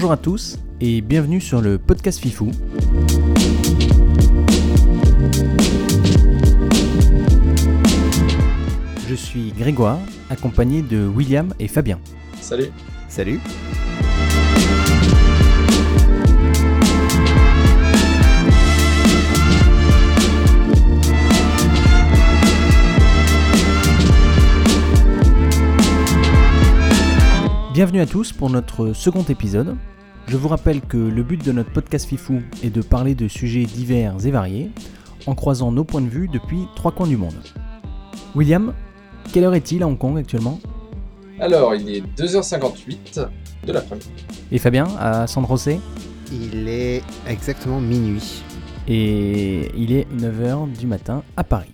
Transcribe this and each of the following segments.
Bonjour à tous et bienvenue sur le podcast Fifou. Je suis Grégoire, accompagné de William et Fabien. Salut. Salut. Bienvenue à tous pour notre second épisode. Je vous rappelle que le but de notre podcast Fifou est de parler de sujets divers et variés, en croisant nos points de vue depuis trois coins du monde. William, quelle heure est-il à Hong Kong actuellement? Alors, il est 2h58 de l'après-midi. Et Fabien, à San José? Il est exactement minuit. Et il est 9h du matin à Paris.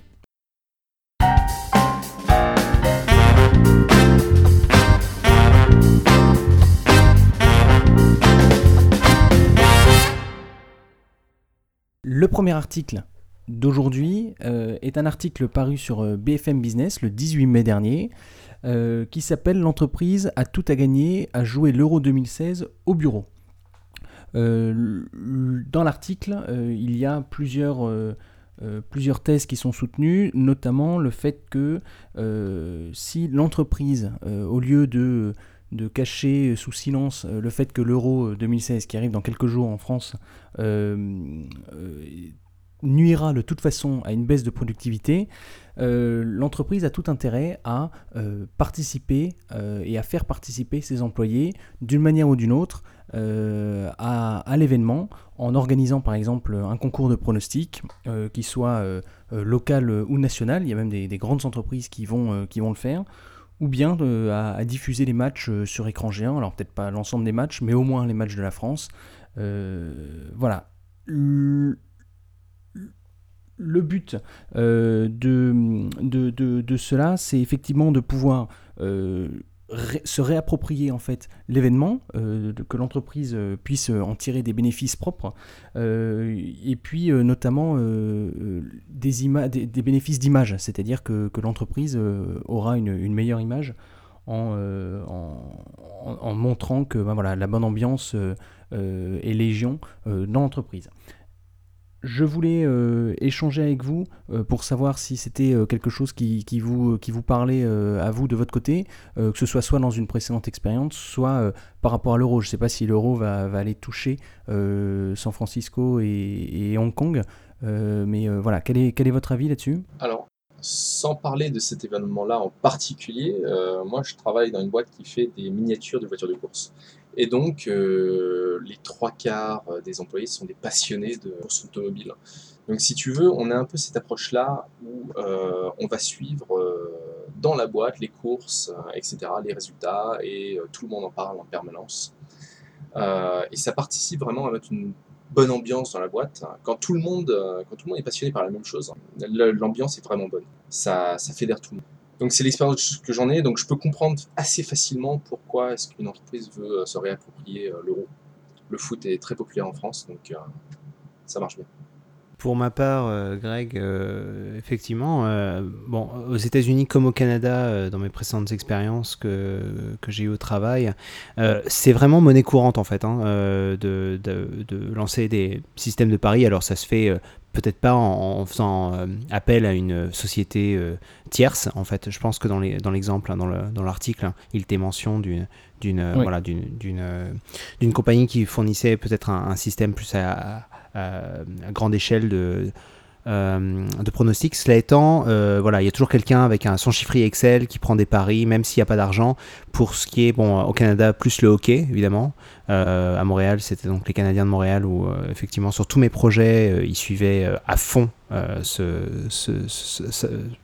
Le premier article d'aujourd'hui euh, est un article paru sur euh, BFM Business le 18 mai dernier euh, qui s'appelle L'entreprise a tout à gagner à jouer l'Euro 2016 au bureau. dans l'article, il y a plusieurs, plusieurs thèses qui sont soutenues, notamment le fait que si l'entreprise, au lieu de de cacher sous silence le fait que l'euro 2016 qui arrive dans quelques jours en France nuira de toute façon à une baisse de productivité, euh, l'entreprise a tout intérêt à euh, participer euh, et à faire participer ses employés d'une manière ou d'une autre à, l'événement en organisant par exemple un concours de pronostics qui soit local ou national. Il y a même des, grandes entreprises qui vont le faire ou bien à, à, diffuser les matchs sur écran géant, alors peut-être pas l'ensemble des matchs, mais au moins les matchs de la France. voilà le but euh, de, de, cela, c'est effectivement de pouvoir euh, se réapproprier en fait l'événement, euh, que l'entreprise puisse en tirer des bénéfices propres, et puis notamment des, bénéfices d'image, c'est-à-dire que, l'entreprise aura une, meilleure image en, montrant que ben la bonne ambiance est légion dans l'entreprise. Je voulais euh, échanger avec vous euh, pour savoir si c'était euh, quelque chose qui, vous, qui vous parlait à vous de votre côté, que ce soit soit dans une précédente expérience, soit par rapport à l'euro. Je ne sais pas si l'euro va, aller toucher San Francisco et, Hong Kong, mais voilà, quel est, quel est votre avis là-dessus? Alors, sans parler de cet événement-là en particulier, moi je travaille dans une boîte qui fait des miniatures de voitures de course. Et donc, euh, les trois quarts euh, des employés sont des passionnés de course automobile. Donc, si tu veux, on a un peu cette approche-là où euh, on va suivre dans la boîte les courses, etc., les résultats, et tout le monde en parle en permanence. et ça participe vraiment à mettre une bonne ambiance dans la boîte. Quand tout le monde, quand tout le monde est passionné par la même chose, l'ambiance est vraiment bonne. Ça, ça fédère tout le monde. Donc c'est l'expérience que j'en ai, donc je peux comprendre assez facilement pourquoi est-ce qu'une entreprise veut euh, se réapproprier euh, l'euro. Le foot est très populaire en France, donc euh, ça marche bien. Pour ma part, Greg, effectivement, bon, aux États-Unis comme au Canada, dans mes précédentes expériences que, que j'ai eues au travail, c'est vraiment monnaie courante en fait hein, de, de, de, lancer des systèmes de paris. Alors ça se fait peut-être pas en, faisant euh, appel à une société euh, tierce. En fait, je pense que dans l'exemple, dans l'article, dans hein, il était mention d'une d'une voilà d'une compagnie qui fournissait peut-être un, système plus à, grande échelle de euh, de pronostics. Cela étant, voilà, il y a toujours quelqu'un avec un, son chiffrier Excel qui prend des paris, même s'il n'y a pas d'argent. Pour ce qui est, bon, au Canada, plus le hockey, évidemment. Euh, à Montréal, c'était donc les Canadiens de Montréal où euh, effectivement sur tous mes projets, euh, ils suivaient à fond ce,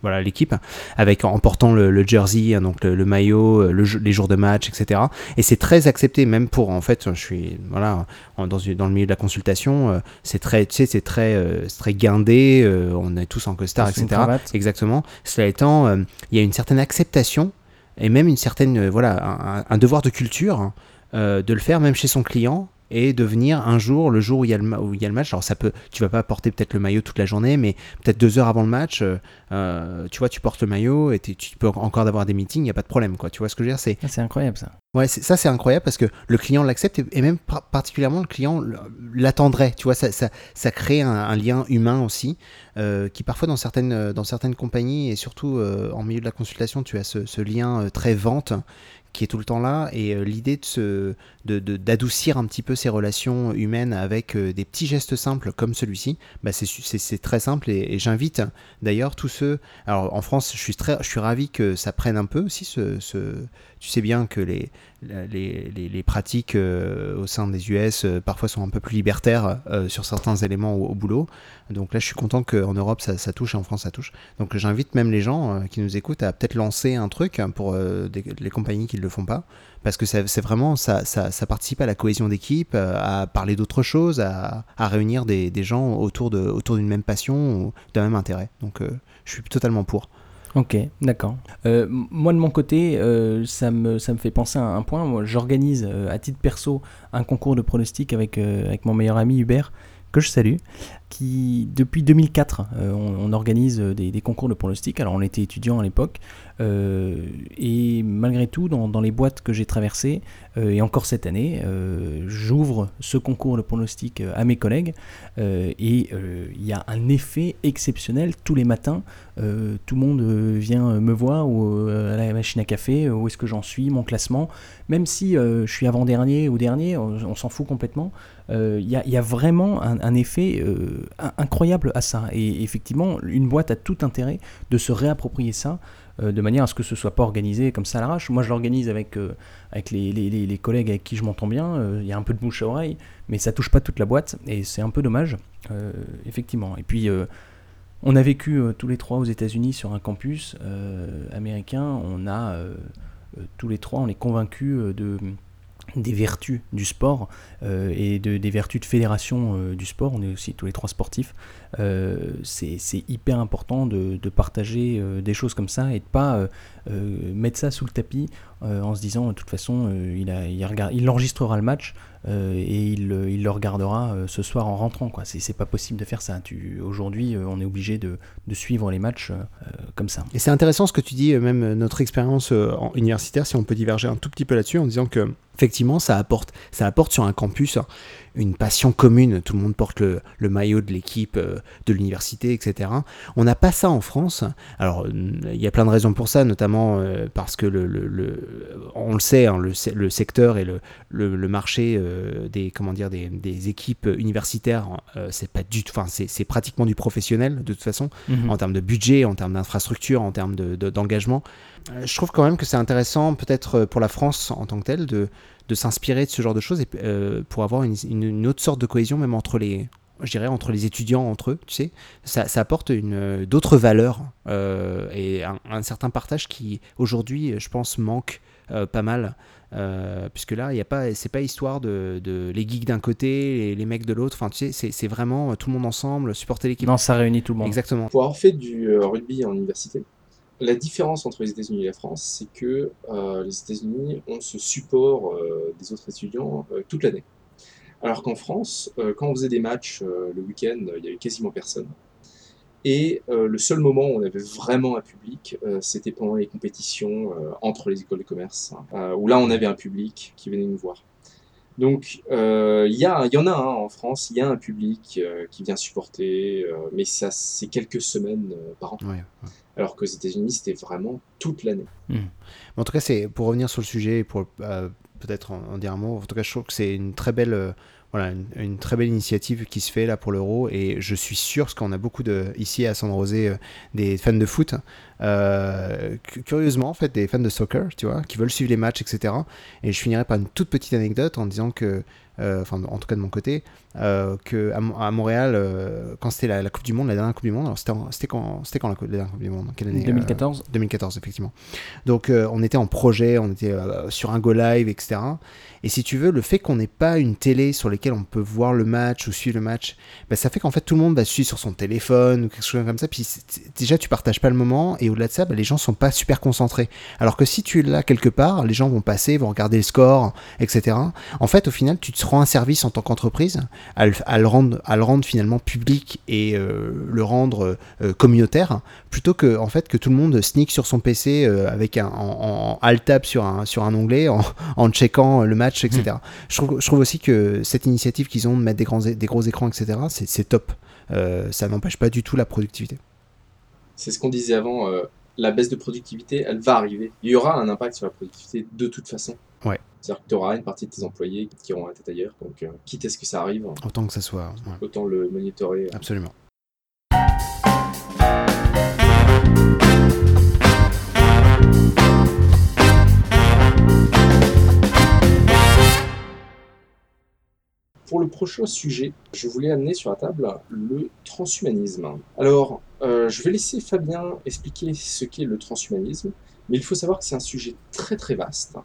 voilà l'équipe avec en portant le, jersey, hein, donc le, maillot, les jours de match, etc. Et c'est très accepté même pour en fait, je suis voilà dans, dans le milieu de la consultation, c'est très tu sais c'est très très guindé, on est tous en costard, etc. Exactement. Cela étant, il y a une certaine acceptation et même une certaine voilà un, un devoir de culture euh, de le faire même chez son client et de venir un jour, le jour où il y a le, où il y a le match. Alors ça peut, tu vas pas porter peut-être le maillot toute la journée, mais peut-être deux heures avant le match, euh, tu vois, tu portes le maillot et tu peux encore avoir des meetings, il n'y a pas de problème, quoi. Tu vois ce que je veux dire? C'est ah, c'est incroyable ça. Ouais, ça c'est incroyable parce que le client l'accepte et, même particulièrement le client l'attendrait. Tu vois, ça, ça, ça crée un, lien humain aussi euh, qui parfois dans certaines, dans certaines compagnies et surtout euh, en milieu de la consultation, tu as ce, ce lien très vente qui est tout le temps là et euh, l'idée de d'adoucir un petit peu ces relations humaines avec euh, des petits gestes simples comme celui-ci, bah c'est très simple et, j'invite d'ailleurs tous ceux. Alors en France, je suis très, je suis ravi que ça prenne un peu aussi. Ce, tu sais bien que les les, pratiques euh, au sein des US parfois sont un peu plus libertaires sur certains éléments au, boulot. Donc là, je suis content qu'en Europe ça, touche et en France ça touche. Donc j'invite même les gens qui nous écoutent à peut-être lancer un truc pour les compagnies qui le font pas, parce que c'est vraiment, ça, ça, participe à la cohésion d'équipe, euh, à parler d'autres choses, à, réunir des, gens autour d'une même passion d'un même intérêt. Donc euh, je suis totalement pour. Ok, d'accord. Euh, moi de mon côté, ça, me, ça me fait penser à un point. J'organise à titre perso un concours de pronostic avec, avec mon meilleur ami Hubert, que je salue, qui depuis 2004, on, organise des, des, concours de pronostic. Alors on était étudiant à l'époque, euh, et malgré tout, dans, les boîtes que j'ai traversées, euh, et encore cette année, euh, j'ouvre ce concours de pronostic à mes collègues, et il y a un effet exceptionnel tous les matins. tout le monde vient me voir à la machine à café, où est-ce que j'en suis, mon classement. Même si je suis avant-dernier ou dernier, on, s'en fout complètement. Il y, a vraiment un, un effet incroyable à ça. Et effectivement, une boîte a tout intérêt de se réapproprier ça. Euh, de manière à ce que ce soit pas organisé comme ça à l'arrache. Moi, je l'organise avec, euh, avec les, les, collègues avec qui je m'entends bien. Euh, il y a un peu de bouche à oreille, mais ça touche pas toute la boîte et c'est un peu dommage, effectivement. Et puis, on a vécu tous les trois aux États-Unis sur un campus américain. On a tous les trois, on est convaincus de des vertus du sport et de, des vertus de fédération du sport. On est aussi tous les trois sportifs. Euh, c'est hyper important de, partager euh, des choses comme ça et de pas euh, mettre ça sous le tapis en se disant de toute façon il, a, enregistrera le match et il, le regardera ce soir en rentrant. quoi C'est pas possible de faire ça. Aujourd'hui, on est obligé de, suivre les matchs comme ça. Et c'est intéressant ce que tu dis, même notre expérience universitaire, si on peut diverger un tout petit peu là-dessus, en disant que effectivement, ça apporte, ça apporte sur un campus une passion commune. Tout le monde porte le, le maillot de l'équipe de l'université, etc. On n'a pas ça en France. Alors, il y a plein de raisons pour ça, notamment euh, parce que le, le, on le sait, hein, le, secteur et le, marché euh, des, comment dire, des, des équipes universitaires, euh, c'est pas du enfin, c'est pratiquement du professionnel de toute façon, mhm. en termes de budget, en termes d'infrastructure, en termes d'engagement. De, je trouve quand même que c'est intéressant, peut-être pour la France en tant que telle, de, de s'inspirer de ce genre de choses et, pour avoir une, une, autre sorte de cohésion même entre les, je dirais, entre les étudiants, entre eux, tu sais, ça, apporte une, d'autres valeurs euh, et un, certain partage qui, aujourd'hui, je pense, manque euh, pas mal. Euh, puisque là, il y a pas, c'est pas histoire de, les geeks d'un côté et les mecs de l'autre. Enfin, tu sais, c'est, vraiment tout le monde ensemble, supporter l'équipe. Non, ça réunit tout le monde. Exactement. Pour avoir fait du rugby en université, la différence entre les États-Unis et la France, c'est que les États-Unis ont ce support des autres étudiants toute l'année. Alors qu'en France, euh, quand on faisait des matchs euh, le week-end, il y avait quasiment personne. Et euh, le seul moment où on avait vraiment un public, c'était pendant les compétitions entre les écoles de commerce, hein, où là on avait un public qui venait nous voir. Donc il y, y, en a hein, en France, il y a un public qui vient supporter, mais ça c'est quelques semaines par an. Alors qu'aux États-Unis, c'était vraiment toute l'année. Hmm. En tout cas, c'est pour revenir sur le sujet, pour peut-être en, dire un mot. En tout cas, je trouve que c'est une très belle, euh, voilà, une, très belle initiative qui se fait là pour l'Euro. Et je suis sûr, parce qu'on a beaucoup de, ici à San euh, des fans de foot, euh, curieusement, en fait, des fans de soccer, tu vois, qui veulent suivre les matchs, etc. Et je finirai par une toute petite anecdote en disant que enfin en tout cas de mon côté, euh, que à, Montréal, euh, quand c'était la, Coupe du Monde, la dernière Coupe du Monde, c'était quand, quand la, dernière Coupe du Monde Quelle année 2014. 2014 effectivement. Donc on était en projet, on était sur un go live, etc. Et si tu veux, le fait qu'on n'ait pas une télé sur, lesquels on peut voir le match ou suivre le match, bah, ça fait qu'en fait tout le monde va suivre sur son téléphone ou quelque chose comme ça. Puis déjà tu partages pas le moment et au-delà de ça, bah, les gens sont pas super concentrés. Alors que si tu es là quelque part, les gens vont passer, vont regarder le score, etc. En fait, au final, tu te rends un service en tant qu'entreprise à, le, rendre, à le rendre finalement public et euh, le rendre euh, communautaire, plutôt que en fait que tout le monde sneak sur son PC euh, avec un en, alt tab sur un sur un onglet en, en checkant le match, etc. Hmm. Je, trouve, je trouve aussi que cette initiative qu'ils ont de mettre des grands des gros écrans, etc. C'est top. ça n'empêche pas du tout la productivité. C'est ce qu'on disait avant la baisse de productivité, elle va arriver. Il y aura un impact sur la productivité de toute façon. Ouais. C'est-à-dire que tu auras une partie de tes employés qui auront la tête ailleurs. Donc, euh, quitte à ce que ça arrive, autant que ça soit. Autant le monitorer. Euh. Absolument. Pour le prochain sujet, je voulais amener sur la table le transhumanisme. Alors, euh, je vais laisser Fabien expliquer ce qu'est le transhumanisme, mais il faut savoir que c'est un sujet très très vaste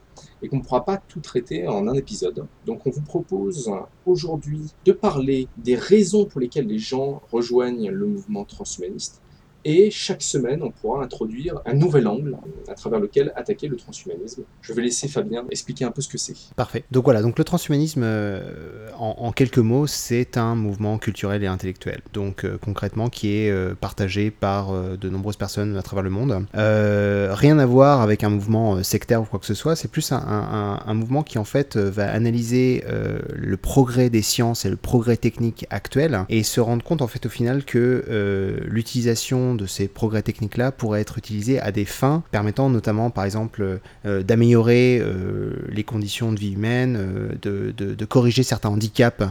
et qu'on ne pourra pas tout traiter en un épisode. Donc on vous propose aujourd'hui de parler des raisons pour lesquelles les gens rejoignent le mouvement transhumaniste et chaque semaine, on pourra introduire un nouvel angle à travers lequel attaquer le transhumanisme. Je vais laisser Fabien expliquer un peu ce que c'est. Parfait. Donc voilà, donc le transhumanisme, euh, en, quelques mots, c'est un mouvement culturel et intellectuel. Donc euh, concrètement, qui est euh, partagé par de nombreuses personnes à travers le monde. rien à voir avec un mouvement sectaire ou quoi que ce soit. C'est plus un, un, mouvement qui en fait va analyser le progrès des sciences et le progrès technique actuel et se rendre compte en fait au final que l'utilisation de ces progrès techniques-là pourraient être utilisés à des fins permettant notamment, par exemple, euh, d'améliorer euh, les conditions de vie humaine, euh, de, corriger certains handicaps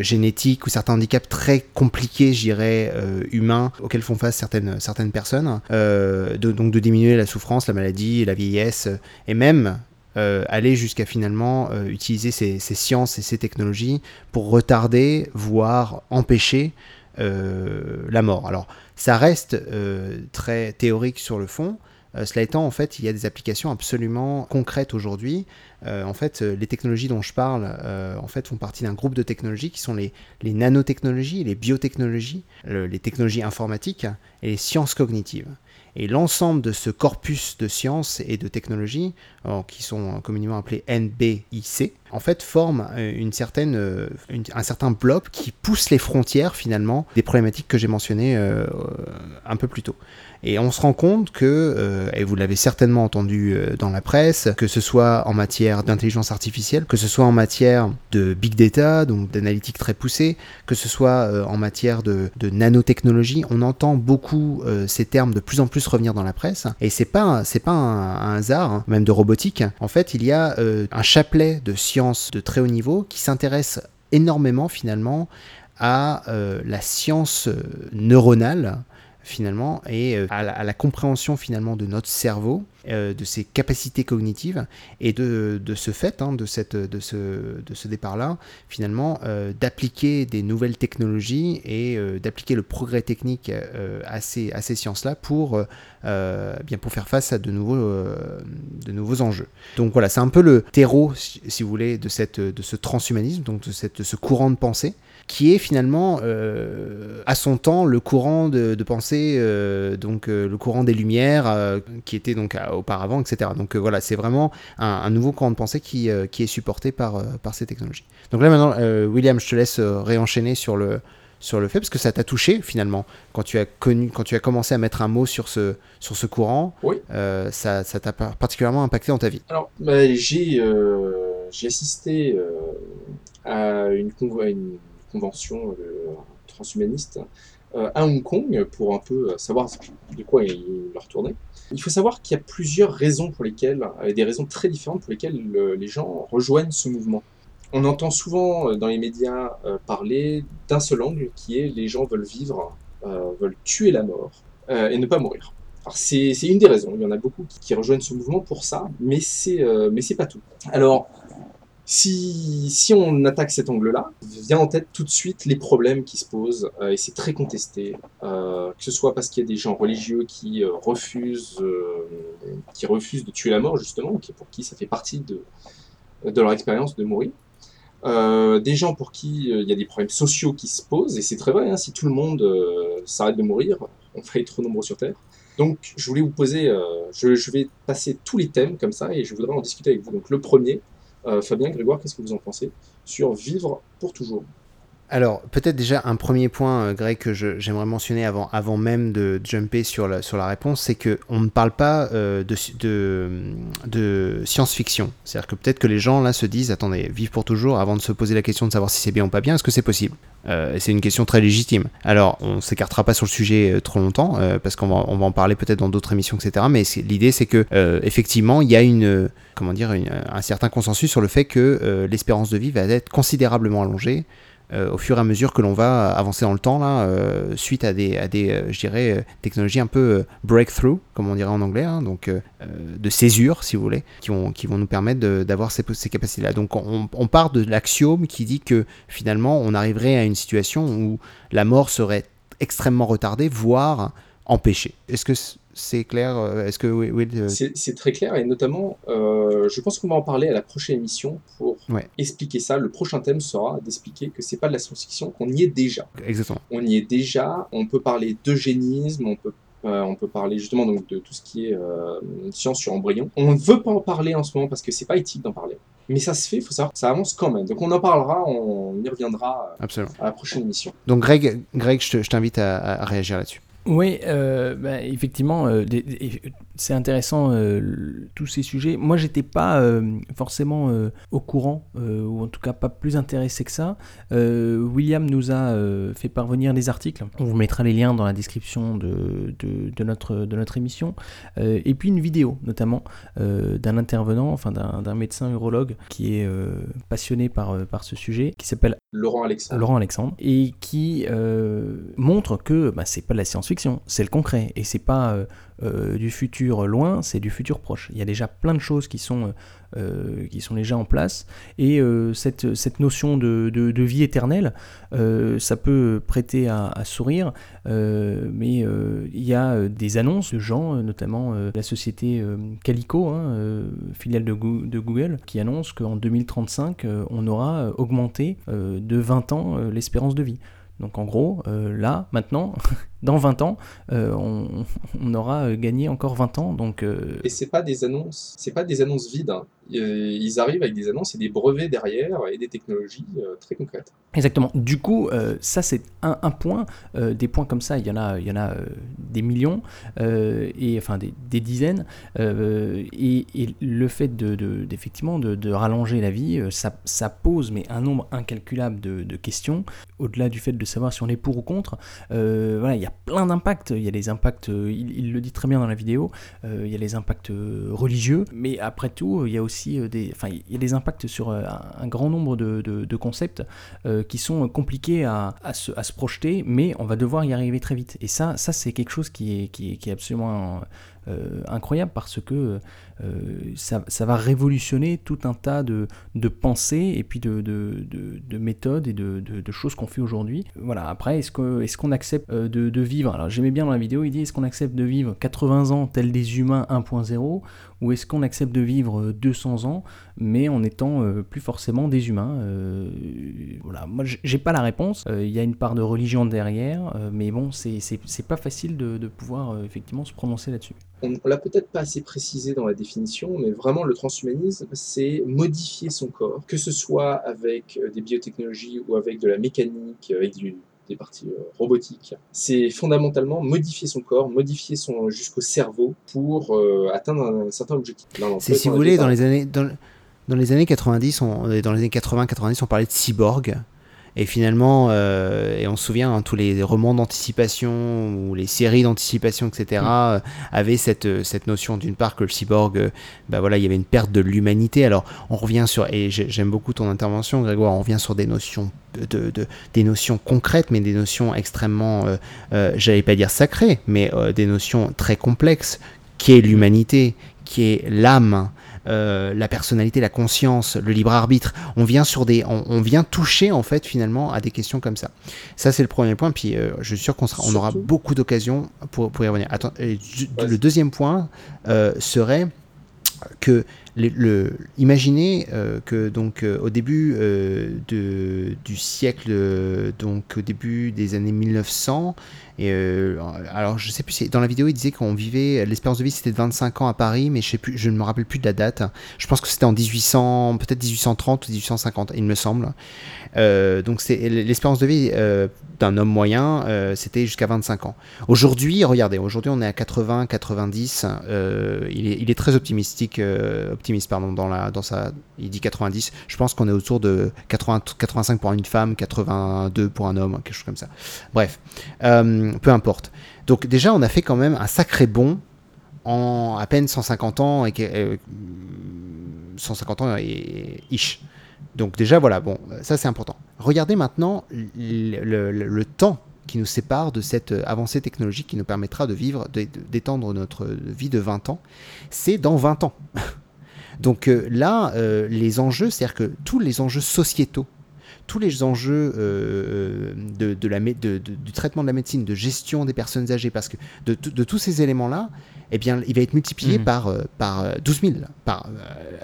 génétiques ou certains handicaps très compliqués, je dirais, humains, auxquels font face certaines, certaines personnes, donc de diminuer la souffrance, la maladie, la vieillesse, et même aller jusqu'à finalement utiliser ces, sciences et ces technologies pour retarder, voire empêcher la mort. Alors, ça reste euh, très théorique sur le fond. Euh, cela étant, en fait, il y a des applications absolument concrètes aujourd'hui. Euh, en fait, les technologies dont je parle, en fait, font partie d'un groupe de technologies qui sont les, les nanotechnologies, les biotechnologies, les technologies informatiques et les sciences cognitives. Et l'ensemble de ce corpus de sciences et de technologies, qui sont communément appelés NBIC, en fait forme euh, euh, un certain bloc qui pousse les frontières finalement des problématiques que j'ai mentionnées euh, un peu plus tôt. Et on se rend compte que, et vous l'avez certainement entendu dans la presse, que ce soit en matière d'intelligence artificielle, que ce soit en matière de big data, donc d'analytique très poussée, que ce soit en matière de, nanotechnologie, on entend beaucoup ces termes de plus en plus revenir dans la presse. Et c'est pas, c'est pas un, hasard, hein, même de robotique. En fait, il y a un chapelet de sciences de très haut niveau qui s'intéresse énormément finalement à euh, la science euh, neuronale finalement et euh, à la, compréhension finalement de notre cerveau, de ses capacités cognitives et de, de ce fait, hein, de, cette, de, ce, de ce départ-là, finalement, d'appliquer des nouvelles technologies et d'appliquer le progrès technique à ces, à ces sciences-là pour euh, bien pour faire face à de nouveaux, euh, de nouveaux enjeux. Donc voilà, c'est un peu le terreau, si, vous voulez, de, cette, de ce transhumanisme, donc de, cette, ce courant de pensée qui est finalement euh, à son temps le courant de, pensée, donc le courant des Lumières, qui était donc auparavant, etc. Donc voilà, c'est vraiment un, nouveau courant de pensée qui, qui est supporté par, par ces technologies. Donc là maintenant, William, je te laisse réenchaîner sur le, sur le fait parce que ça t'a touché finalement quand tu as connu quand tu as commencé à mettre un mot sur ce sur ce courant oui. Euh, ça t'a particulièrement impacté dans ta vie alors bah, j'ai euh, assisté euh, à, une convention transhumaniste à Hong Kong pour un peu savoir de quoi il leur tournait il faut savoir qu'il y a plusieurs raisons pour lesquelles des raisons très différentes pour lesquelles les gens rejoignent ce mouvement on entend souvent euh, dans les médias euh, parler d'un seul angle qui est les gens veulent vivre, euh, veulent tuer la mort et ne pas mourir. C'est une des raisons. Il y en a beaucoup qui, rejoignent ce mouvement pour ça, mais c'est mais c'est pas tout. Alors si, on attaque cet angle-là, vient en tête tout de suite les problèmes qui se posent, et c'est très contesté, que ce soit parce qu'il y a des gens religieux qui refusent, qui refusent de tuer la mort justement, pour qui ça fait partie de, leur expérience de mourir, des gens pour qui il y a des problèmes sociaux qui se posent, et c'est très vrai, hein, si tout le monde s'arrête de mourir, on va être trop nombreux sur Terre. Donc, je voulais vous poser, je, vais passer tous les thèmes comme ça, et je voudrais en discuter avec vous. Donc, le premier, Fabien, Grégoire, qu'est-ce que vous en pensez? Sur vivre pour toujours alors, peut-être déjà un premier point, euh, Greg, que j'aimerais mentionner avant, même de jumper sur la, réponse, c'est qu'on ne parle pas euh, de, science-fiction. C'est-à-dire que peut-être que les gens là se disent, attendez, vivre pour toujours, avant de se poser la question de savoir si c'est bien ou pas bien, est-ce que c'est possible? Euh, C'est une question très légitime. Alors, on ne s'écartera pas sur le sujet trop longtemps, parce qu'on va, on va en parler peut-être dans d'autres émissions, etc. Mais l'idée, c'est que effectivement, il y a une, comment dire, un certain consensus sur le fait que l'espérance de vie va être considérablement allongée. Euh, au fur et à mesure que l'on va avancer dans le temps, là, euh, suite à des, à des euh, je dirais, technologies un peu breakthrough, comme on dirait en anglais, hein, donc de césure, si vous voulez, qui, ont, qui vont nous permettre d'avoir ces, capacités-là. Donc on, on, part de l'axiome qui dit que finalement on arriverait à une situation où la mort serait extrêmement retardée, voire empêchée. Est-ce que c'est clair euh, Est-ce que oui, euh, C'est très clair et notamment, euh, je pense qu'on va en parler à la prochaine émission pour expliquer ça. Le prochain thème sera d'expliquer que c'est pas de la science-fiction, qu'on y est déjà. Exactement. On y est déjà. On peut parler d'eugénisme, on peut on peut parler justement donc de tout ce qui est science sur embryon. On ne veut pas en parler en ce moment parce que c'est pas éthique d'en parler. Mais ça se fait, il faut savoir que ça avance quand même. Donc on en parlera, on y reviendra à la prochaine émission. Donc Greg, Greg je t'invite à réagir là-dessus. Oui, euh, bah, effectivement, euh, c'est intéressant euh, tous ces sujets. Moi, j'étais pas forcément au courant, ou en tout cas pas plus intéressé que ça. William nous a fait parvenir des articles. On vous mettra les liens dans la description de, de, notre, de notre émission. et puis une vidéo, notamment, d'un intervenant, enfin d'un médecin urologue qui est passionné par, par ce sujet, qui s'appelle Laurent Alexandre. Laurent Alexandre, et qui montre que bah, c'est pas de la science c'est le concret. Et c'est pas euh, euh, du futur loin, c'est du futur proche. Il y a déjà plein de choses qui sont, euh, qui sont déjà en place. Et cette, cette, notion de, de, vie éternelle, ça peut prêter à, sourire, mais il y a des annonces de gens, notamment la société Calico, hein, filiale de, de, Google, qui annonce qu'en 2035, on aura augmenté de 20 ans l'espérance de vie. Donc en gros, là, maintenant, dans 20 ans, euh, on, aura euh, gagné encore 20 ans. Donc, euh, Et c'est pas des annonces, c'est pas des annonces vides. Hein. Ils arrivent avec des annonces et des brevets derrière et des technologies très concrètes. Exactement. Du coup, ça c'est un, point. des points comme ça, il y en a, il y en a des millions et enfin des, dizaines. Et, le fait de, d'effectivement de, rallonger la vie, ça, ça, pose mais un nombre incalculable de, questions. Au-delà du fait de savoir si on est pour ou contre, voilà, il y a plein d'impacts. Il y a les impacts, euh, il, le dit très bien dans la vidéo, euh, il y a les impacts euh, religieux, mais après tout, il y a aussi des, il y a des impacts sur un, grand nombre de, concepts qui sont compliqués à, se, projeter, mais on va devoir y arriver très vite. Et ça, ça c'est quelque chose qui est absolument incroyable parce que euh, ça, va révolutionner tout un tas de, pensées et puis de, de, méthodes et de, choses qu'on fait aujourd'hui. Voilà, après, est-ce qu'on accepte euh, de, vivre? Alors j'aimais bien dans la vidéo, il dit est-ce qu'on accepte de vivre 80 ans tels des humains 1.0 ou est-ce qu'on accepte de vivre 200 ans mais en étant euh, plus forcément des humains? Voilà, moi j'ai pas la réponse, il y a une part de religion derrière, mais bon, c'est pas facile de, pouvoir effectivement se prononcer là-dessus. On, on l'a peut-être pas assez précisé dans la définition mais vraiment le transhumanisme, c'est modifier son corps, que ce soit avec euh, des biotechnologies ou avec de la mécanique, avec des parties euh, robotiques. C'est fondamentalement modifier son corps, modifier son jusqu'au cerveau pour euh, atteindre un, certain objectif. C'est si vous voulez, dans les années dans, dans les années 90, on, dans les années 80-90, on parlait de cyborg. Et finalement, euh, et on se souvient, hein, tous les romans d'anticipation ou les séries d'anticipation, etc., mm. euh, avaient cette, euh, cette notion d'une part que le cyborg, bah voilà, il y avait une perte de l'humanité. Alors, on revient sur, et j'aime beaucoup ton intervention, Grégoire, on revient sur des notions, de, de des notions concrètes, mais des notions extrêmement, j'allais pas dire sacrées, mais des notions très complexes, qui est l'humanité, qui est l'âme, euh, la personnalité, la conscience, le libre arbitre. On vient sur des, on, vient toucher en fait finalement à des questions comme ça. Ça c'est le premier point. Puis euh, je suis sûr qu'on on aura beaucoup d'occasions pour, pour y revenir. Attends, le deuxième point euh, serait que le, imaginez euh, que donc euh, au début euh, de, du siècle, donc au début des années 1900, et alors je sais plus, dans la vidéo il disait qu'on vivait, l'espérance de vie c'était de 25 ans à Paris, mais je sais plus, je ne me rappelle plus de la date. Je pense que c'était en 1800, peut-être 1830 ou 1850, il me semble. donc c'est l'espérance de vie d'un homme moyen, c'était jusqu'à 25 ans. Aujourd'hui, regardez, aujourd'hui on est à 80, 90. il, est, il est très optimistique optimiste pardon, dans, la, dans sa. Il dit 90. Je pense qu'on est autour de 80, 85 pour une femme, 82 pour un homme, quelque chose comme ça. Bref, euh, peu importe. Donc déjà, on a fait quand même un sacré bond en à peine 150 ans et 150 euh, ans et ish. Donc déjà voilà, bon, ça c'est important. Regardez maintenant le, temps qui nous sépare de cette avancée technologique qui nous permettra de vivre, d'étendre notre vie de 20 ans, c'est dans 20 ans. Donc euh, là, euh, les enjeux, c'est-à-dire que tous les enjeux sociétaux, tous les enjeux euh, de, du traitement de la médecine, de gestion des personnes âgées, parce que de, tous ces éléments-là, eh bien, il va être multiplié mmh. par, par 12 000, par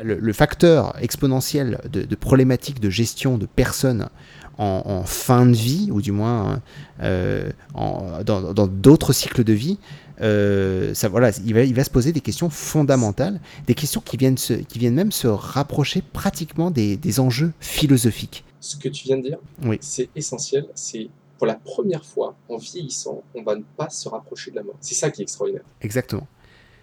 le, facteur exponentiel de, problématiques de gestion de personnes en, fin de vie, ou du moins dans d'autres cycles de vie, euh, ça, voilà, il va, il va se poser des questions fondamentales, des questions qui viennent, se, qui viennent même se rapprocher pratiquement des, des enjeux philosophiques. Ce que tu viens de dire, oui. c'est essentiel. C'est pour la première fois, en vieillissant, on va ne pas se rapprocher de la mort. C'est ça qui est extraordinaire. Exactement.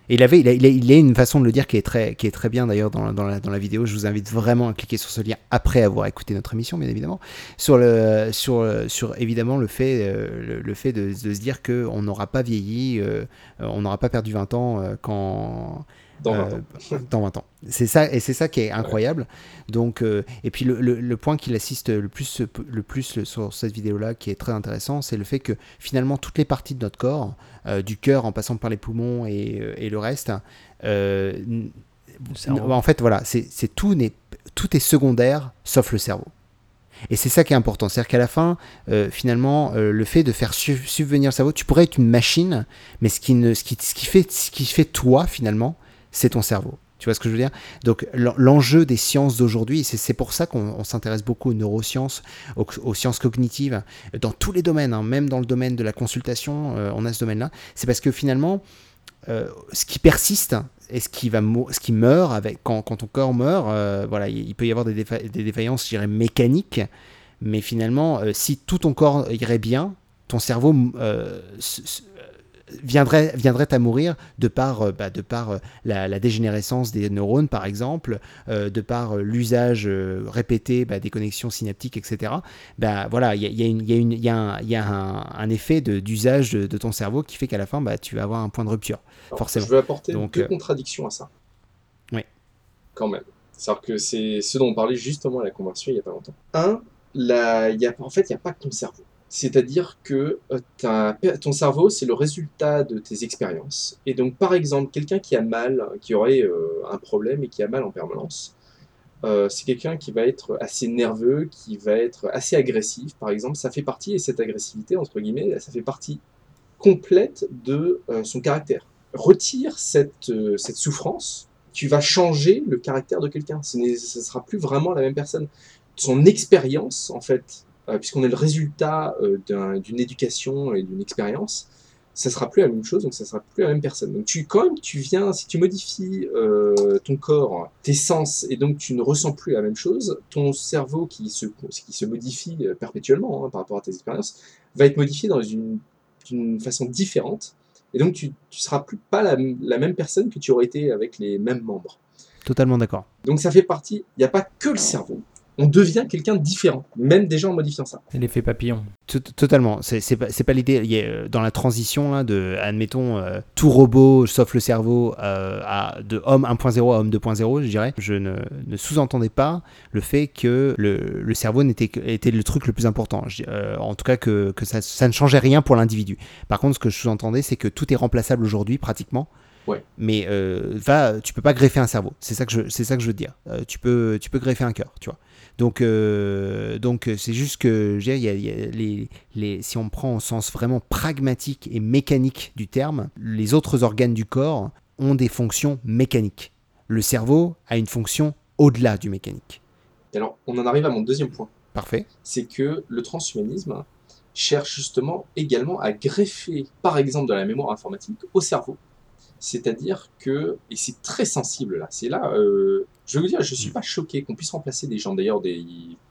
Et il, avait, il, a, il, a, une façon de le dire qui est très, qui est très bien d'ailleurs dans, dans, la, dans la vidéo. Je vous invite vraiment à cliquer sur ce lien après avoir écouté notre émission, bien évidemment. Sur, le, sur, sur évidemment le fait, euh, le, fait de, de, se dire qu'on n'aura pas vieilli, euh, on n'aura pas perdu 20 ans euh, quand dans 20 ans. dans 20 ans. C'est ça, et c'est ça qui est incroyable. Donc, et puis le, le, point qui l'assiste le plus, le plus sur cette vidéo-là, qui est très intéressant, c'est le fait que finalement toutes les parties de notre corps, du cœur en passant par les poumons et, et le reste, en fait, voilà, c'est tout, tout est secondaire sauf le cerveau. Et c'est ça qui est important. C'est-à-dire qu'à la fin, euh, finalement, euh, le fait de faire subvenir le cerveau, tu pourrais être une machine, mais ce qui, ne, ce qui, ce qui, fait, ce qui fait toi, finalement, c'est ton cerveau. Tu vois ce que je veux dire? Donc l'enjeu des sciences d'aujourd'hui, c'est pour ça qu'on s'intéresse beaucoup aux neurosciences, aux, sciences cognitives, dans tous les domaines, hein, même dans le domaine de la consultation, euh, on a ce domaine-là. C'est parce que finalement, ce qui persiste, et ce qui, va ce qui meurt avec, quand, ton corps meurt, euh, voilà, il, peut y avoir des, défaillances, je dirais, mécaniques, mais finalement, euh, si tout ton corps irait bien, ton cerveau euh, viendrait, viendrait à mourir de par, bah, de par la, dégénérescence des neurones, par exemple, de par l'usage répété bah, des connexions synaptiques, etc. Bah, voilà, il y a, y y a, y a un, un, effet d'usage de, de, ton cerveau qui fait qu'à la fin, bah, tu vas avoir un point de rupture. forcément. Je veux apporter Donc, deux euh, contradictions à ça. Oui. Quand même. C'est-à-dire que c'est ce dont on parlait justement à la conversion il n'y a pas longtemps. Un, la, y a, en fait, il n'y a pas que ton cerveau. C'est-à-dire que euh, ton cerveau, c'est le résultat de tes expériences. Et donc, par exemple, quelqu'un qui a mal, qui aurait euh, un problème et qui a mal en permanence, c'est quelqu'un qui va être assez nerveux, qui va être assez agressif, par exemple. Ça fait partie, et cette agressivité, entre guillemets, ça fait partie complète de son caractère retire cette, euh, cette souffrance, tu vas changer le caractère de quelqu'un. Ce ne sera plus vraiment la même personne. Son expérience, en fait, euh, puisqu'on est le résultat euh, d'une éducation et d'une expérience, ça sera plus la même chose, donc ça sera plus la même personne. Donc tu, quand même, tu viens, si tu modifies ton corps, tes sens, et donc tu ne ressens plus la même chose, ton cerveau qui se, qui se modifie perpétuellement hein, par rapport à tes expériences, va être modifié dans une, une façon différente, et donc, tu ne seras plus pas la, la, même personne que tu aurais été avec les mêmes membres. Totalement d'accord. Donc, ça fait partie, il n'y a pas que le cerveau on devient quelqu'un de différent, même déjà en modifiant ça. L'effet papillon. Totalement. C'est pas, pas l'idée. Euh, dans la transition là, de, admettons, euh, tout robot sauf le cerveau euh, à, de homme 1.0 à homme 2.0, je dirais. Je ne, sous-entendais pas le fait que le, cerveau n'était était le truc le plus important. en tout cas, que, ça, ça, ne changeait rien pour l'individu. Par contre, ce que je sous-entendais, c'est que tout est remplaçable aujourd'hui, pratiquement. Mais euh, va, tu peux pas greffer un cerveau. C'est ça que je, c'est ça que je veux dire. tu peux, tu peux greffer un cœur, tu vois. Donc, euh, donc c'est juste que y y a les, les, si on prend au sens vraiment pragmatique et mécanique du terme, les autres organes du corps ont des fonctions mécaniques. le cerveau a une fonction au-delà du mécanique. Et alors, on en arrive à mon deuxième point. Parfait. C'est que le transhumanisme cherche justement également à greffer, par exemple, de la mémoire informatique au cerveau. C'est-à-dire que, et c'est très sensible là, c'est là, euh, je vais vous dire, je ne suis pas choqué qu'on puisse remplacer des gens, d'ailleurs des,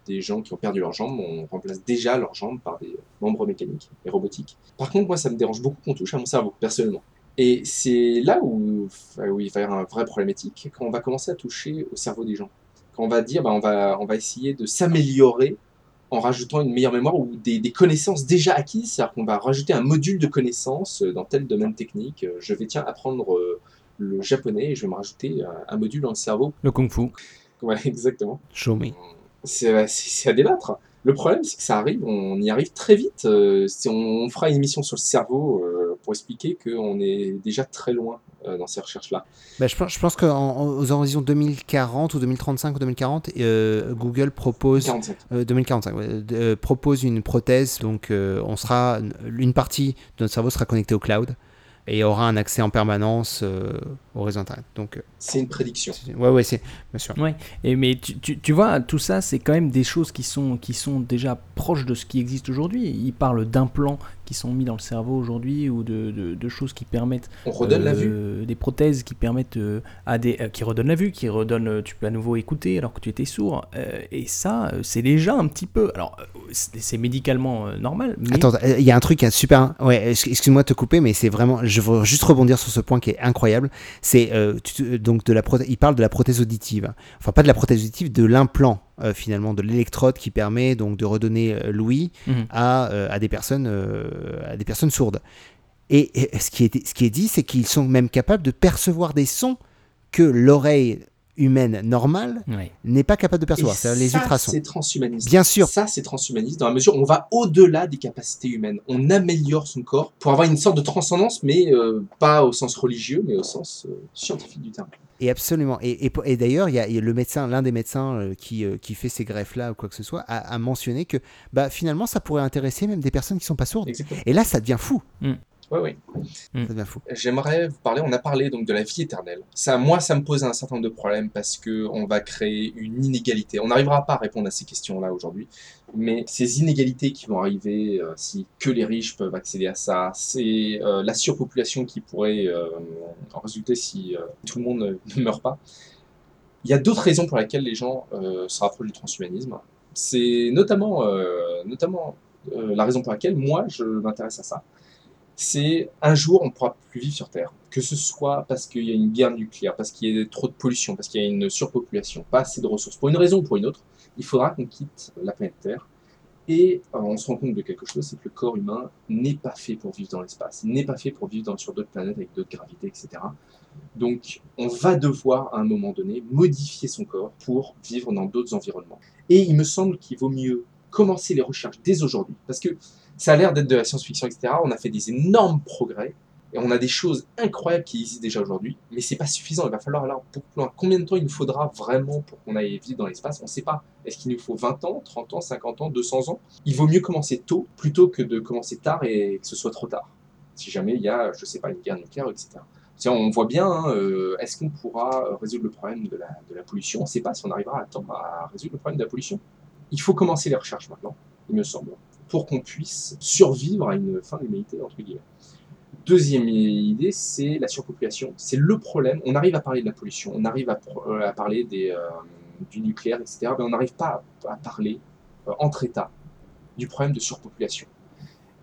des gens qui ont perdu leurs jambes, on remplace déjà leurs jambes par des membres mécaniques et robotiques. Par contre, moi, ça me dérange beaucoup qu'on touche à mon cerveau, personnellement. Et c'est là où, il va y avoir un vrai problématique, quand on va commencer à toucher au cerveau des gens. Quand on va dire, bah, on, va, on va essayer de s'améliorer en rajoutant une meilleure mémoire ou des, des connaissances déjà acquises, c'est-à-dire qu'on va rajouter un module de connaissances dans tel domaine technique. Je vais, tiens, apprendre euh, le japonais et je vais me rajouter un, module dans le cerveau. Le kung-fu. Ouais, exactement. Show me. C'est à débattre. Le problème, c'est que ça arrive, on y arrive très vite. Euh, on fera une émission sur le cerveau euh, pour expliquer qu'on est déjà très loin euh, dans ces recherches-là. Bah, je pense, je pense qu'aux horizons 2040 ou 2035 ou 2040, euh, Google propose 47. euh, 2045 ouais, euh, propose une prothèse. Donc, euh, on sera une partie de notre cerveau sera connectée au cloud et aura un accès en permanence euh, au réseau internet. Donc, euh, C'est une prédiction. c'est- ouais, ouais, c'est bien sûr. Ouais, et mais tu, tu, tu vois, tout ça, c'est quand même des choses qui sont, qui sont déjà proches de ce qui existe aujourd'hui. Ils parlent d'implants qui sont mis dans le cerveau aujourd'hui ou de, de, de choses qui permettent. On redonne la vue. euh, Des prothèses qui permettent euh, à des. euh, qui redonnent la vue, qui redonnent. tu peux à nouveau écouter alors que tu étais sourd. euh, et ça, c'est déjà un petit peu. Alors, c'est médicalement euh, normal, mais. Attends, il y a un truc qui est super. Ouais, ex- excuse-moi de te couper, mais c'est vraiment. Je veux juste rebondir sur ce point qui est incroyable. C'est euh, donc de la prothèse. Il parle de la prothèse auditive. Enfin, pas de la prothèse auditive, de l'implant euh, finalement, de l'électrode qui permet donc de redonner euh, l'ouïe Mhm. à, euh, à des personnes euh, à des personnes sourdes. Et, et ce qui est ce qui est dit, c'est qu'ils sont même capables de percevoir des sons que l'oreille humaine normale n'est pas capable de percevoir. C'est les ça, ultrasons. c'est transhumaniste. Bien sûr. Ça, c'est transhumaniste dans la mesure où on va au-delà des capacités humaines. On améliore son corps pour avoir une sorte de transcendance, mais euh, pas au sens religieux, mais au sens euh, scientifique du terme. Et absolument. Et, et, et d'ailleurs, il y, a il y a le médecin, l'un des médecins euh, qui, euh, qui fait ces greffes-là ou quoi que ce soit, a, a mentionné que bah, finalement, ça pourrait intéresser même des personnes qui sont pas sourdes. Exactement. Et là, ça devient fou. Ouais, ouais. Ça devient fou. J'aimerais vous parler, on a parlé donc de la vie éternelle. Ça, moi, ça me pose un certain nombre de problèmes parce que on va créer une inégalité. On n'arrivera pas à répondre à ces questions-là aujourd'hui, mais ces inégalités qui vont arriver, euh, si que les riches peuvent accéder à ça, c'est euh, la surpopulation qui pourrait euh, en résulter si euh, tout le monde ne meurt pas. Il y a d'autres raisons pour lesquelles les gens euh, se rapprochent du transhumanisme. C'est notamment, euh, notamment euh, la raison pour laquelle moi je m'intéresse à ça c'est un jour on ne pourra plus vivre sur Terre. Que ce soit parce qu'il y a une guerre nucléaire, parce qu'il y a trop de pollution, parce qu'il y a une surpopulation, pas assez de ressources. Pour une raison ou pour une autre, il faudra qu'on quitte la planète Terre. Et euh, on se rend compte de quelque chose, c'est que le corps humain n'est pas fait pour vivre dans l'espace, n'est pas fait pour vivre sur d'autres planètes avec d'autres gravités, etc. Donc on va devoir à un moment donné modifier son corps pour vivre dans d'autres environnements. Et il me semble qu'il vaut mieux commencer les recherches dès aujourd'hui, parce que ça a l'air d'être de la science-fiction, etc. On a fait des énormes progrès et on a des choses incroyables qui existent déjà aujourd'hui, mais c'est pas suffisant. Il va falloir alors. Combien de temps il nous faudra vraiment pour qu'on aille vivre dans l'espace? On ne sait pas. Est-ce qu'il nous faut 20 ans, 30 ans, 50 ans, 200 ans? Il vaut mieux commencer tôt plutôt que de commencer tard et que ce soit trop tard. Si jamais il y a, je sais pas, une guerre nucléaire, etc. On voit bien, hein, euh, est-ce qu'on pourra résoudre le problème de la, de la pollution? On ne sait pas si on arrivera à temps à résoudre le problème de la pollution. Il faut commencer les recherches maintenant, il me semble pour qu'on puisse survivre à une fin de l'humanité, entre guillemets. Deuxième idée, c'est la surpopulation. C'est le problème. On arrive à parler de la pollution, on arrive à, euh, parler euh, du nucléaire, etc. Mais on n'arrive pas à, parler euh, entre États du problème de surpopulation.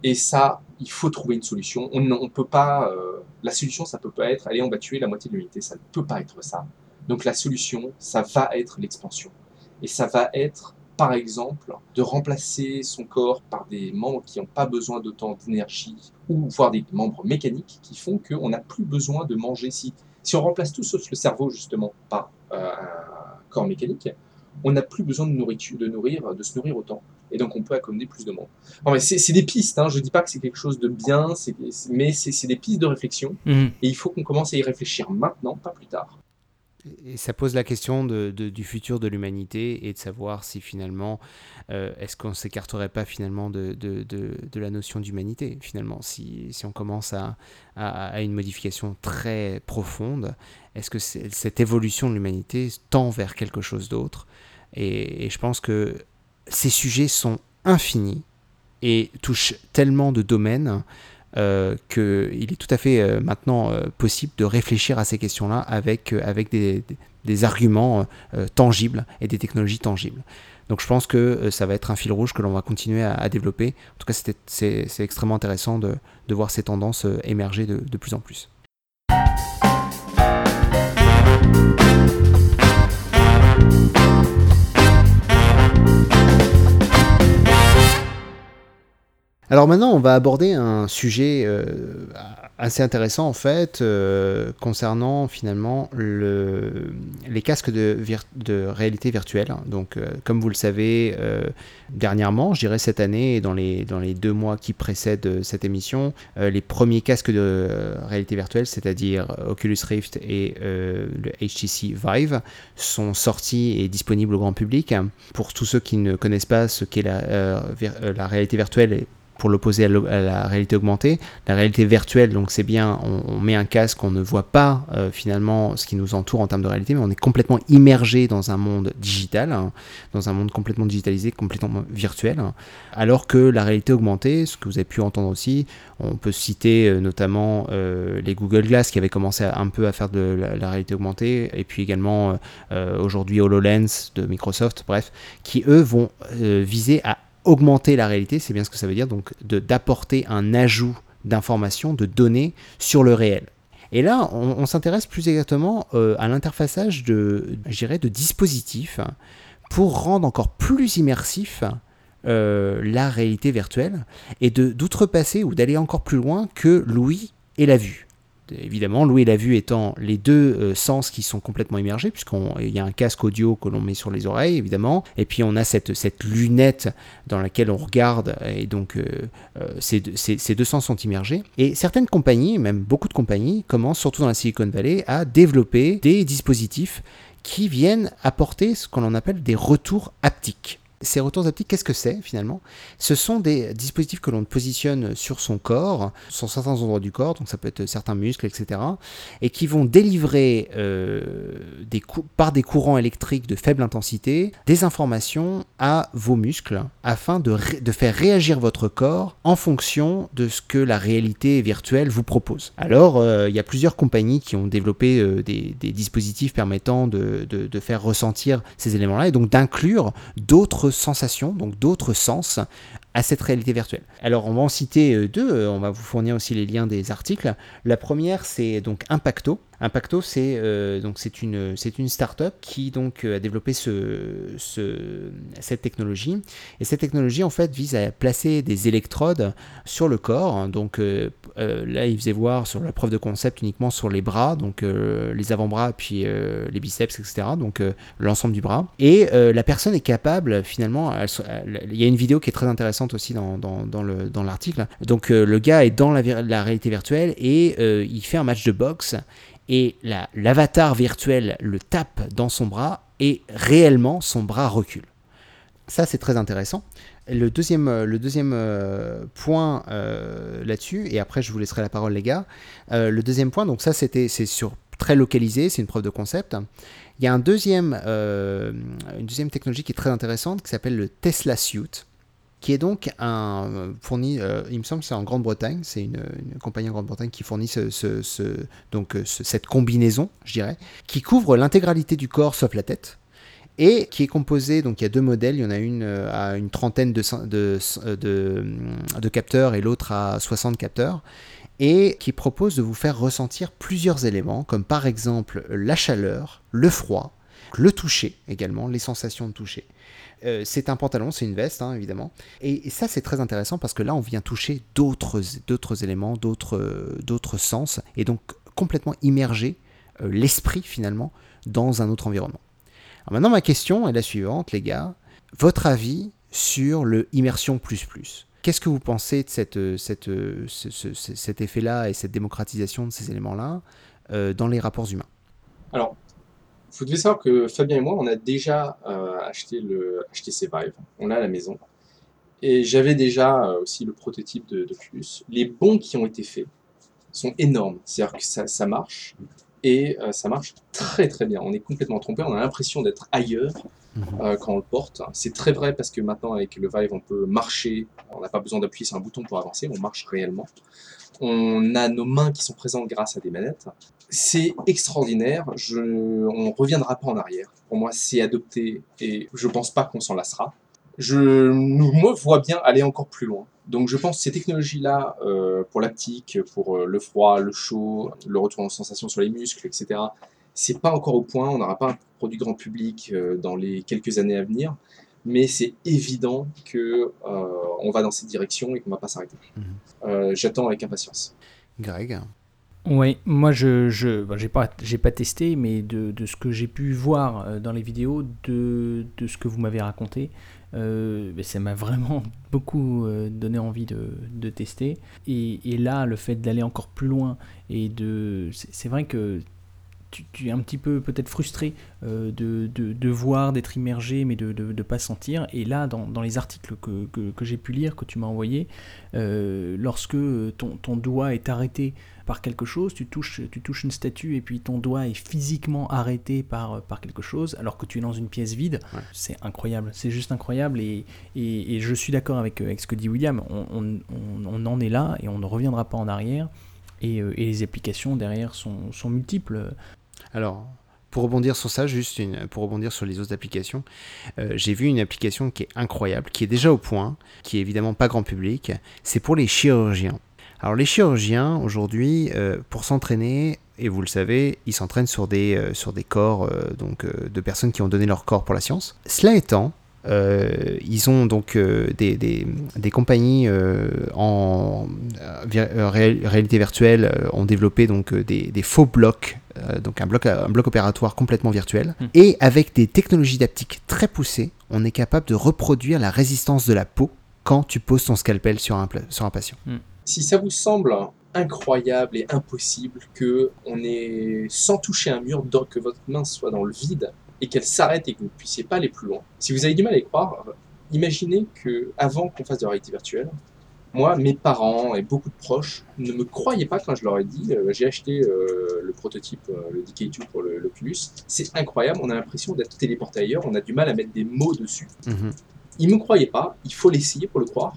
Et ça, il faut trouver une solution. On ne peut pas. la solution, ça peut pas être allez, on va tuer la moitié de l'humanité. Ça ne peut pas être ça. Donc la solution, ça va être l'expansion. Et ça va être par exemple, de remplacer son corps par des membres qui n'ont pas besoin d'autant d'énergie, ou voire des membres mécaniques qui font qu'on n'a plus besoin de manger. Si, si on remplace tout sauf le cerveau, justement, par euh, un corps mécanique, on n'a plus besoin de, nourriture, de, nourrir, de se nourrir autant. Et donc, on peut accommoder plus de monde. Mais c'est des pistes, hein, je ne dis pas que c'est quelque chose de bien, c'est- mais c'est des pistes de réflexion, Mhm. et il faut qu'on commence à y réfléchir maintenant, pas plus tard. Et ça pose la question du futur de l'humanité et de savoir si finalement, euh, est-ce qu'on ne s'écarterait pas finalement de, la notion d'humanité, finalement, si, on commence à, une modification très profonde, est-ce que cette évolution de l'humanité tend vers quelque chose d'autre? Et je pense que ces sujets sont infinis et touchent tellement de domaines euh, qu'il est tout à fait euh, maintenant euh, possible de réfléchir à ces questions-là avec, avec des, des arguments tangibles et des technologies tangibles. Donc je pense que ça va être un fil rouge que l'on va continuer à, développer. En tout cas, c'est extrêmement intéressant de, de, voir ces tendances émerger de, de plus en plus. Alors maintenant, on va aborder un sujet euh, assez intéressant en fait euh, concernant finalement le, les casques de, réalité virtuelle. Donc, euh, comme vous le savez, dernièrement, je dirais cette année et dans les, deux mois qui précèdent cette émission, les premiers casques de réalité virtuelle, c'est-à-dire Oculus Rift et le HTC Vive, sont sortis et disponibles au grand public. Pour tous ceux qui ne connaissent pas ce qu'est la réalité virtuelle, pour l'opposer à, la réalité augmentée. La réalité virtuelle, donc c'est bien, on, met un casque, on ne voit pas euh, finalement ce qui nous entoure en termes de réalité, mais on est complètement immergé dans un monde digital, hein, dans un monde complètement digitalisé, complètement virtuel. Hein. alors que la réalité augmentée, ce que vous avez pu entendre aussi, on peut citer euh, notamment euh, les Google Glass qui avaient commencé un peu à faire de la, réalité augmentée, et puis également aujourd'hui HoloLens de Microsoft, bref, qui eux vont viser à augmenter la réalité, c'est bien ce que ça veut dire, donc d'apporter un ajout d'informations, de données sur le réel. Et là, on, s'intéresse plus exactement euh, à l'interfaçage de, de dispositifs pour rendre encore plus immersif euh, la réalité virtuelle et d'outrepasser ou d'aller encore plus loin que l'ouïe et la vue évidemment, l'ouïe et la vue étant les deux euh, sens qui sont complètement immergés, puisqu'il y a un casque audio que l'on met sur les oreilles, évidemment, et puis on a cette, cette lunette dans laquelle on regarde, et donc euh, euh, ces, ces, deux sens sont immergés. Et certaines compagnies, même beaucoup de compagnies, commencent, surtout dans la Silicon Valley, à développer des dispositifs qui viennent apporter ce qu'on appelle des retours haptiques. Ces retours haptiques, qu'est-ce que c'est finalement? Ce sont des dispositifs que l'on positionne sur son corps, sur certains endroits du corps, donc ça peut être certains muscles, etc., et qui vont délivrer euh, par des courants électriques de faible intensité des informations à vos muscles afin de, faire réagir votre corps en fonction de ce que la réalité virtuelle vous propose. Alors, euh, il y a plusieurs compagnies qui ont développé euh, des, dispositifs permettant de faire ressentir ces éléments-là et donc d'inclure d'autres sensations, donc d'autres sens à cette réalité virtuelle. Alors on va en citer euh, deux, euh, on va vous fournir aussi les liens des articles. La première c'est donc Impacto. Impacto c'est euh, donc c'est une c'est une startup qui donc a développé ce, cette technologie et cette technologie en fait vise à placer des électrodes sur le corps. Donc là il faisait voir sur la preuve de concept uniquement sur les bras, donc les avant-bras puis les biceps etc. Donc l'ensemble du bras et la personne est capable finalement il y a une vidéo qui est très intéressante aussi dans, dans, l'article. Donc euh, le gars est dans la, la réalité virtuelle et euh, il fait un match de boxe et l'avatar virtuel le tape dans son bras et réellement son bras recule. Ça c'est très intéressant. Le deuxième, euh, le deuxième point là-dessus, et après je vous laisserai la parole les gars, le deuxième point, donc ça c'était c'est sur très localisé, c'est une preuve de concept. Il y a un deuxième, une deuxième technologie qui est très intéressante qui s'appelle le Tesla Suit qui est donc un fourni, euh, il me semble c'est en Grande-Bretagne, c'est une, compagnie en Grande-Bretagne qui fournit ce, donc, euh, cette combinaison, je dirais, qui couvre l'intégralité du corps sauf la tête, et qui est composé, donc il y a deux modèles, il y en a une euh, à une trentaine de, capteurs et l'autre à 60 capteurs, et qui propose de vous faire ressentir plusieurs éléments, comme par exemple la chaleur, le froid, le toucher également, les sensations de toucher. Euh, c'est un pantalon, c'est une veste, hein, évidemment. Et, ça, c'est très intéressant parce que là, on vient toucher d'autres éléments, d'autres sens, et donc complètement immerger euh, l'esprit, finalement, dans un autre environnement. Alors maintenant, ma question est la suivante, les gars. Votre avis sur le immersion plus plus Qu'est-ce que vous pensez de cette, cet effet-là et cette démocratisation de ces éléments-là euh, dans les rapports humains? Alors, Vous devez savoir que Fabien et moi, on a déjà euh, acheté le HTC Vive. On l'a à la maison. Et j'avais déjà euh, aussi le prototype de d'Oculus. Les bons qui ont été faits sont énormes. C'est-à-dire que ça, ça marche et euh, ça marche très très bien. On est complètement trompé, on a l'impression d'être ailleurs Mhm. quand on le porte. C'est très vrai parce que maintenant avec le Vive on peut marcher, on n'a pas besoin d'appuyer sur un bouton pour avancer, on marche réellement. On a nos mains qui sont présentes grâce à des manettes. C'est extraordinaire, je... on ne reviendra pas en arrière. Pour moi c'est adopté et je pense pas qu'on s'en lassera. Je me vois bien aller encore plus loin. Donc je pense que ces technologies-là, euh, pour l'aptique, pour euh, le froid, le chaud, le retour en sensation sur les muscles, etc., c'est pas encore au point, on n'aura pas un produit grand public euh, dans les quelques années à venir, mais c'est évident que euh, on va dans cette direction et qu'on va pas s'arrêter. Mhm. Euh, J'attends avec impatience. Greg Oui, moi je je j'ai pas j'ai pas testé, mais de, de ce que j'ai pu voir euh, dans les vidéos, de, de ce que vous m'avez raconté, euh, ben, ça m'a vraiment beaucoup donné envie de, de tester. Et, et là, le fait d'aller encore plus loin et de, c'est vrai que tu, tu es un petit peu peut-être frustré euh, de, de, de voir, d'être immergé, mais de ne pas sentir. Et là, dans, dans les articles que, que, que j'ai pu lire, que tu m'as envoyé, euh, lorsque ton, ton doigt est arrêté par quelque chose, tu touches, tu touches une statue et puis ton doigt est physiquement arrêté par, par quelque chose, alors que tu es dans une pièce vide, Ouais. c'est incroyable, c'est juste incroyable et, et, et je suis d'accord avec, avec ce que dit William, on, on, on- on en est là et on ne reviendra pas en arrière et, euh, et les applications derrière sont, sont multiples. Alors, pour rebondir sur ça, juste une, pour rebondir sur les autres applications, euh, j'ai vu une application qui est incroyable, qui est déjà au point, qui est évidemment pas grand public. C'est pour les chirurgiens. Alors les chirurgiens aujourd'hui, euh, pour s'entraîner, et vous le savez, ils s'entraînent sur des euh, sur des corps donc de personnes qui ont donné leur corps pour la science. Cela étant, euh, ils ont donc euh, des, des, des compagnies euh, en réalité virtuelle euh, ont développé donc euh, des, des faux blocs, euh, donc un bloc, un bloc opératoire complètement virtuel. Hmm. Et avec des technologies d'aptique très poussées, on est capable de reproduire la résistance de la peau quand tu poses ton scalpel sur un, sur un patient. Si ça vous semble incroyable et impossible que on est sans toucher un mur, que votre main soit dans le vide et qu'elle s'arrête et que vous ne puissiez pas aller plus loin, si vous avez du mal à y croire, imaginez que avant qu'on fasse de la réalité virtuelle, moi, mes parents et beaucoup de proches ne me croyaient pas quand je leur ai dit euh, j'ai acheté euh, le prototype, euh, le DK2 pour l'Oculus. C'est incroyable, on a l'impression d'être téléporté ailleurs, on a du mal à mettre des mots dessus. Mhm. Ils me croyaient pas, il faut l'essayer pour le croire.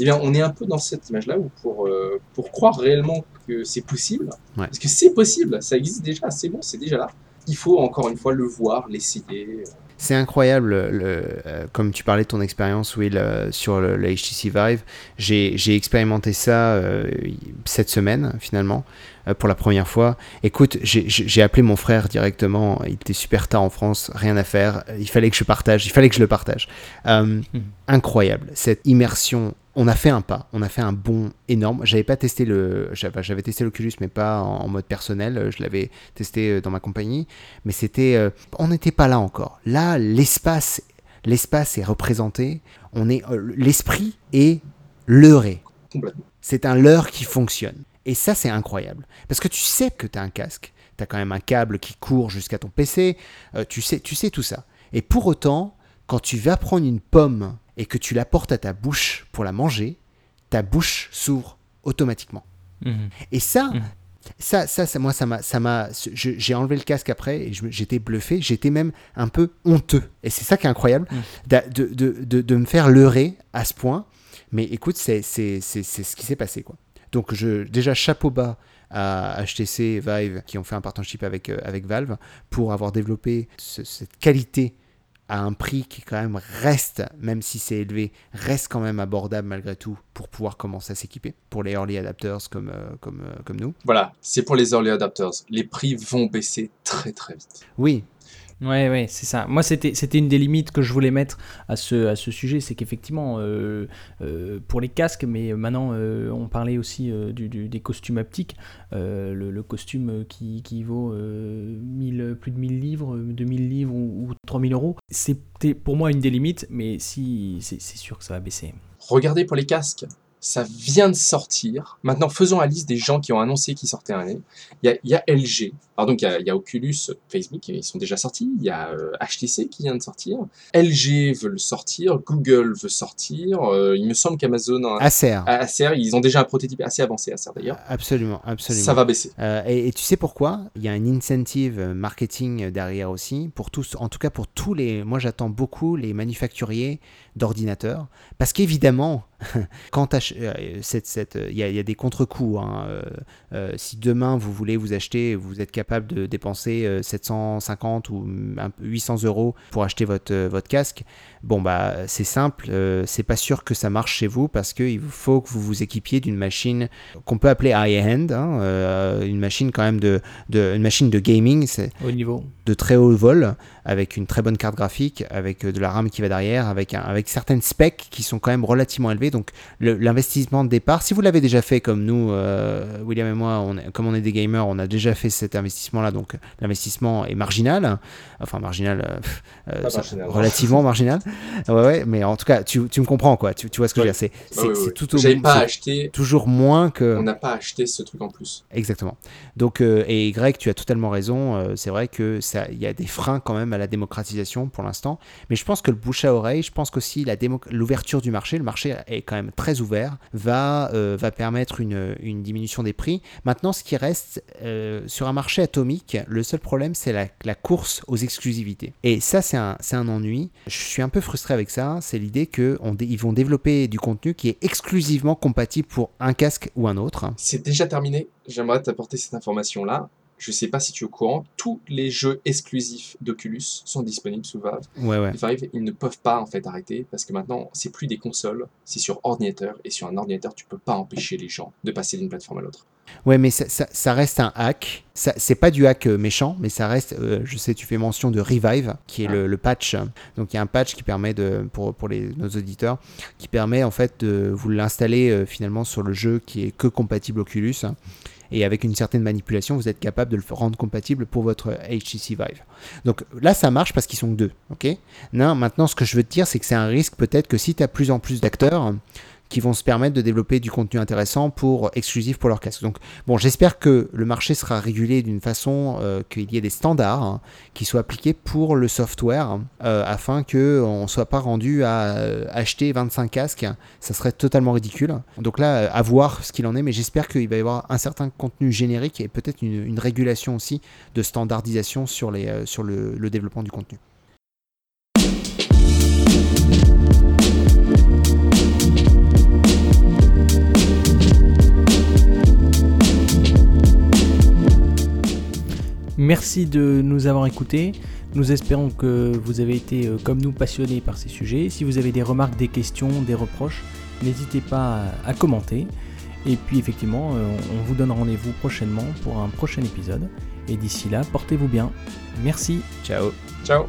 Eh bien, on est un peu dans cette image-là où pour, euh, pour croire réellement que c'est possible, Ouais. parce que c'est possible, ça existe déjà, c'est bon, c'est déjà là. Il faut encore une fois le voir, l'essayer. C'est incroyable, le, euh, comme tu parlais de ton expérience, Will, euh, sur le, le HTC Vive. J'ai expérimenté ça euh, cette semaine, finalement, euh, pour la première fois. Écoute, j'ai- appelé mon frère directement. Il était super tard en France, rien à faire. Il fallait que je partage, il fallait que je le partage. Euh, incroyable, cette immersion. On a fait un pas, on a fait un bond énorme. J'avais pas testé le, j'avais testé l'Oculus, mais pas en, mode personnel. Je l'avais testé euh, dans ma compagnie, mais c'était, euh, on n'était pas là encore. Là, l'espace, l'espace est représenté. On est, euh, l'esprit est leurré. Complètement. C'est un leurre qui fonctionne. Et ça, c'est incroyable. Parce que tu sais que tu as un casque. Tu as quand même un câble qui court jusqu'à ton PC. tu, sais, tu sais tout ça. Et pour autant, quand tu vas prendre une pomme et que tu la portes à ta bouche pour la manger, ta bouche s'ouvre automatiquement. Mhm. Et ça, Mhm. ça, ça, ça, moi, ça m'a, ça m'a, j'ai enlevé le casque après et j'étais bluffé, j'étais même un peu honteux. Et c'est ça qui est incroyable, Mhm. de, de, de, de me faire leurrer à ce point. Mais écoute, c'est, c'est, c'est, c'est ce qui s'est passé, quoi. Donc, je, déjà, chapeau bas à HTC Vive qui ont fait un partnership avec, euh, avec Valve pour avoir développé ce- cette qualité à un prix qui quand même reste, même si c'est élevé, reste quand même abordable malgré tout pour pouvoir commencer à s'équiper pour les early adapters comme, euh, comme, euh, comme nous. Voilà, c'est pour les early adapters. Les prix vont baisser très très vite. Oui, Ouais, ouais, c'est ça. Moi, c'était, une des limites que je voulais mettre à ce, à ce sujet, c'est qu'effectivement, euh, euh, pour les casques, mais maintenant, euh, on parlait aussi du, des costumes haptiques, le, costume qui, vaut euh, 1000, plus de 1000 livres, 2000 livres ou, ou 3000 euros, c'était pour moi une des limites, mais si, c'est sûr que ça va baisser. Regardez pour les casques. Ça vient de sortir. Maintenant, faisons la liste des gens qui ont annoncé qu'ils sortaient un nez. Il y a, y a LG. Alors donc, il y, a, y, a, Oculus, Facebook, ils sont déjà sortis. Il y a euh, HTC qui vient de sortir. LG veut le sortir. Google veut sortir. Euh, il me semble qu'Amazon... Acer. Acer, ils ont déjà un prototype assez avancé, Acer d'ailleurs. Absolument, absolument. Ça va baisser. Euh, et, et, tu sais pourquoi? Il y a un incentive marketing derrière aussi. Pour tous, en tout cas pour tous les... Moi, j'attends beaucoup les manufacturiers d'ordinateurs. Parce qu'évidemment, quand il y, y, a des contre-coups. Hein, euh, euh, si demain vous voulez vous acheter, vous êtes capable de dépenser 750 ou 800 euros pour acheter votre, votre casque, bon bah c'est simple, c'est pas sûr que ça marche chez vous parce qu'il faut que vous vous équipiez d'une machine qu'on peut appeler high-end, hein, une machine quand même de, de, une machine de gaming, niveau de très haut vol, avec une très bonne carte graphique, avec de la RAM qui va derrière, avec, un, avec certaines specs qui sont quand même relativement élevées. Donc l'investissement de départ, si vous l'avez déjà fait comme nous, euh, William et moi, on, comme on est des gamers, on a déjà fait cet investissement-là, donc l'investissement est marginal, enfin marginal, euh, marginal relativement marginal. Ouais, ouais, mais en tout cas, tu, tu me comprends quoi, tu, tu vois ce que ouais. je veux dire. C'est tout au pas acheté. Toujours moins que. On n'a pas acheté ce truc en plus. Exactement. Donc, euh, et Greg, tu as totalement raison. Euh, c'est vrai que ça, il y a des freins quand même à la démocratisation pour l'instant, mais je pense que le bouche à oreille, je pense qu'aussi l'ouverture du marché, le marché est quand même très ouvert, va, euh, va permettre une, diminution des prix. Maintenant, ce qui reste euh, sur un marché atomique, le seul problème, c'est la, la, course aux exclusivités. Et ça, c'est un, un ennui. Je suis un peu frustré avec ça. C'est l'idée qu'ils vont développer du contenu qui est exclusivement compatible pour un casque ou un autre. C'est déjà terminé. J'aimerais t'apporter cette information-là je sais pas si tu es au courant, tous les jeux exclusifs d'Oculus sont disponibles sous Valve. Ouais, ouais. Valve, ils ne peuvent pas en fait arrêter parce que maintenant, c'est plus des consoles, c'est sur ordinateur et sur un ordinateur, tu peux pas empêcher les gens de passer d'une plateforme à l'autre. Ouais, mais ça, ça, ça, reste un hack. C'est pas du hack méchant, mais ça reste. Euh, je sais, tu fais mention de Revive, qui est ah. le, le, patch. Donc il y a un patch qui permet de, pour, pour les, nos auditeurs, qui permet en fait de vous l'installer euh, finalement sur le jeu qui est que compatible Oculus et avec une certaine manipulation, vous êtes capable de le rendre compatible pour votre HTC Vive. Donc là, ça marche parce qu'ils sont deux. non, maintenant, ce que je veux te dire, c'est que c'est un risque peut-être que si tu as plus en plus d'acteurs, qui vont se permettre de développer du contenu intéressant pour exclusif pour leur casque. Donc bon, j'espère que le marché sera régulé d'une façon euh, qu'il y ait des standards hein, qui soient appliqués pour le software euh, afin que on soit pas rendu à euh, acheter 25 casques. Ça serait totalement ridicule. Donc là, à voir ce qu'il en est, mais j'espère qu'il va y avoir un certain contenu générique et peut-être une, régulation aussi de standardisation sur, les, sur le développement du contenu. Merci de nous avoir écoutés. Nous espérons que vous avez été, euh, comme nous, passionnés par ces sujets. Si vous avez des remarques, des questions, des reproches, n'hésitez pas à, commenter. Et puis, effectivement, euh, on vous donne rendez-vous prochainement pour un prochain épisode. Et d'ici là, portez-vous bien. Merci. Ciao. Ciao.